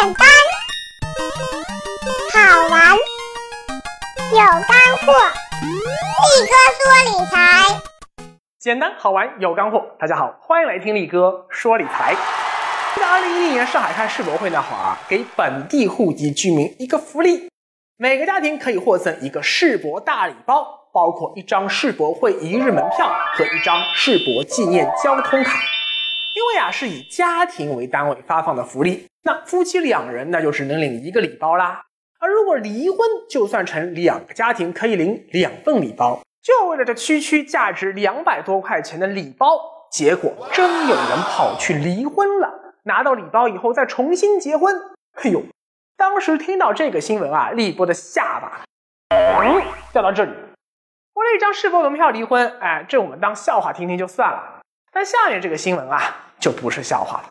简单，好玩，有干货。力哥说理财，简单好玩有干货。大家好，欢迎来听力哥说理财。在二零一零年上海开世博会那会儿啊，给本地户籍居民一个福利，每个家庭可以获赠一个世博大礼包，包括一张世博会一日门票和一张世博纪念交通卡。因为啊是以家庭为单位发放的福利，那夫妻两人那就是能领一个礼包啦。而如果离婚，就算成两个家庭可以领两份礼包。就为了这区区价值两百多块钱的礼包，结果真有人跑去离婚了。拿到礼包以后再重新结婚，哎呦！当时听到这个新闻啊，立波的下巴嗯掉到这里。为了一张世博门票离婚，哎，这我们当笑话听听就算了。但下面这个新闻啊，就不是笑话了。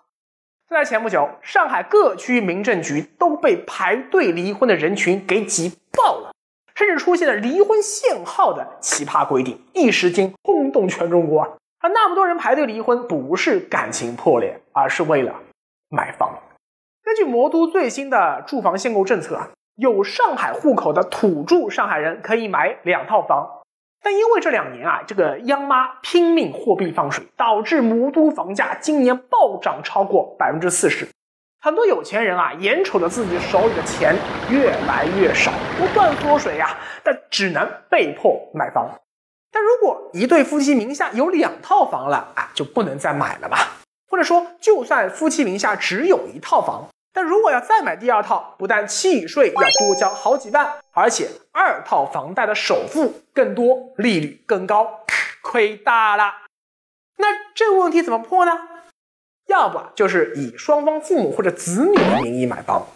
就在前不久，上海各区民政局都被排队离婚的人群给挤爆了，甚至出现了离婚限号的奇葩规定，一时间轰动全中国啊！而那么多人排队离婚，不是感情破裂，而是为了买房。根据魔都最新的住房限购政策啊，有上海户口的土著上海人可以买两套房。但因为这两年啊，这个央妈拼命货币放水，导致魔都房价今年暴涨超过百分之四十。很多有钱人啊，眼瞅着自己手里的钱越来越少，不断缩水呀，但只能被迫买房。但如果一对夫妻名下有两套房了啊，就不能再买了吧？或者说，就算夫妻名下只有一套房。那如果要再买第二套，不但契税要多交好几万，而且二套房贷的首付更多，利率更高，亏大了。那这个问题怎么破呢？要不就是以双方父母或者子女的名义买房，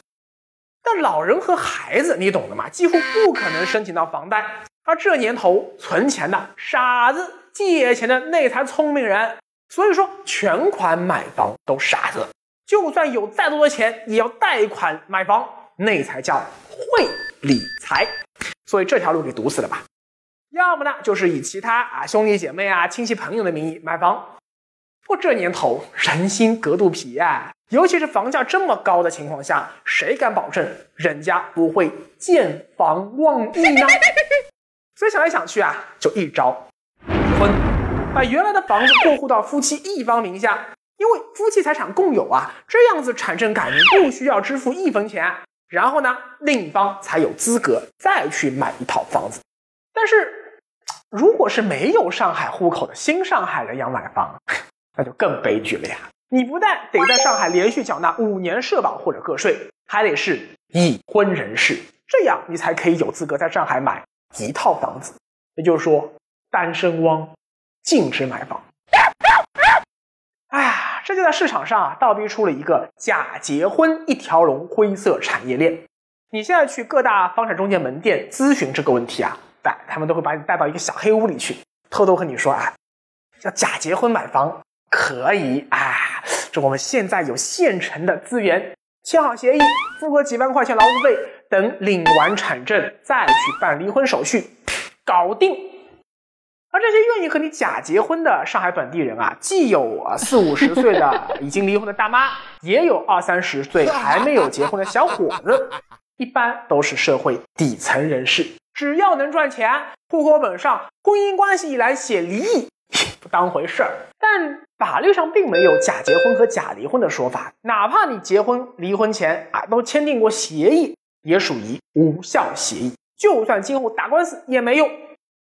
但老人和孩子你懂的嘛，几乎不可能申请到房贷。而这年头存钱的傻子，借钱的那才聪明人，所以说全款买房都傻子。就算有再多的钱，也要贷款买房，那才叫会理财。所以这条路给堵死了吧？要么呢，就是以其他啊兄弟姐妹啊亲戚朋友的名义买房。不过这年头人心隔肚皮啊，尤其是房价这么高的情况下，谁敢保证人家不会见房忘义呢？所以想来想去啊，就一招，离婚，把原来的房子过户到夫妻一方名下。因为夫妻财产共有啊，这样子产生改名不需要支付一分钱，然后呢，另一方才有资格再去买一套房子。但是，如果是没有上海户口的新上海人要买房，那就更悲剧了呀！你不但得在上海连续缴纳五年社保或者个税，还得是已婚人士，这样你才可以有资格在上海买一套房子。也就是说，单身汪禁止买房。这就在市场上啊，倒逼出了一个假结婚一条龙灰色产业链。你现在去各大房产中介门店咨询这个问题啊，哎，他们都会把你带到一个小黑屋里去，偷偷和你说啊，要假结婚买房可以啊，这我们现在有现成的资源，签好协议，付个几万块钱劳务费，等领完产证再去办离婚手续，搞定。而这些愿意和你假结婚的上海本地人啊，既有啊四五十岁的 已经离婚的大妈，也有二三十岁还没有结婚的小伙子，一般都是社会底层人士。只要能赚钱，户口本上婚姻关系一栏写离异不当回事儿。但法律上并没有假结婚和假离婚的说法，哪怕你结婚离婚前啊都签订过协议，也属于无效协议，就算今后打官司也没用。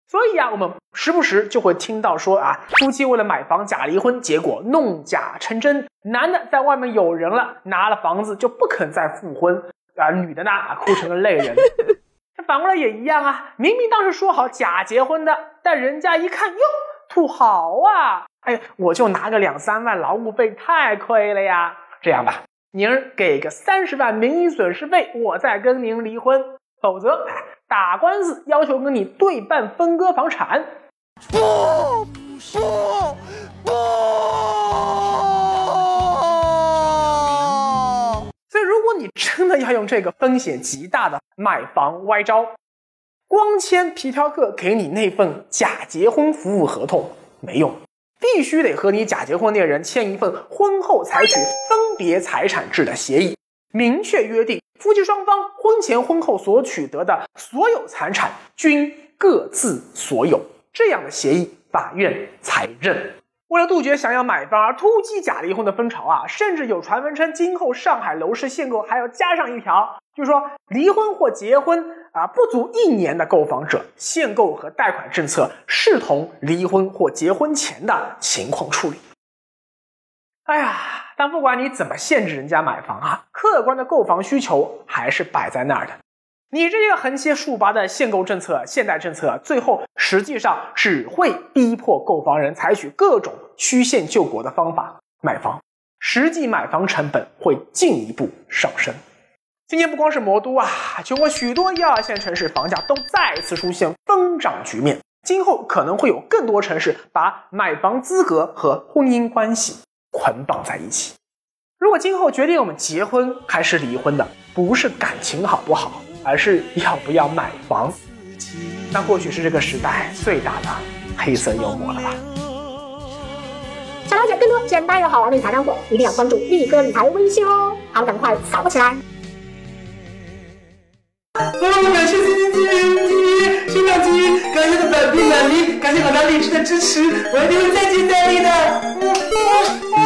所以啊，我们时不时就会听到说啊，夫妻为了买房假离婚，结果弄假成真，男的在外面有人了，拿了房子就不肯再复婚，啊，女的呢哭成了泪人。这反过来也一样啊，明明当时说好假结婚的，但人家一看哟，土豪啊，哎，我就拿个两三万劳务费，太亏了呀。这样吧，您给个三十万名誉损失费，我再跟您离婚，否则。打官司要求跟你对半分割房产，不不不！所以如果你真的要用这个风险极大的买房歪招，光签皮条客给你那份假结婚服务合同没用，必须得和你假结婚那人签一份婚后采取分别财产制的协议。明确约定，夫妻双方婚前婚后所取得的所有财产均各自所有，这样的协议法院才认。为了杜绝想要买房而突击假离婚的风潮啊，甚至有传闻称，今后上海楼市限购还要加上一条，就是说离婚或结婚啊不足一年的购房者，限购和贷款政策视同离婚或结婚前的情况处理。哎呀，但不管你怎么限制人家买房啊，客观的购房需求还是摆在那儿的。你这个横七竖八的限购政策、限贷政策，最后实际上只会逼迫购房人采取各种曲线救国的方法买房，实际买房成本会进一步上升。今年不光是魔都啊，全国许多一二线城市房价都再次出现疯涨局面。今后可能会有更多城市把买房资格和婚姻关系捆绑在一起。如果今后决定我们结婚还是离婚的，不是感情好不好？而是要不要买房？那或许是这个时代最大的黑色幽默了吧？想了解更多简单又好玩的理财干货，一定要关注力哥理财微信哦！好，赶快扫起来！哦，感谢 C C T 新两集，感谢的本币暖力，感谢老大荔枝的支持，我一定会再接再厉的。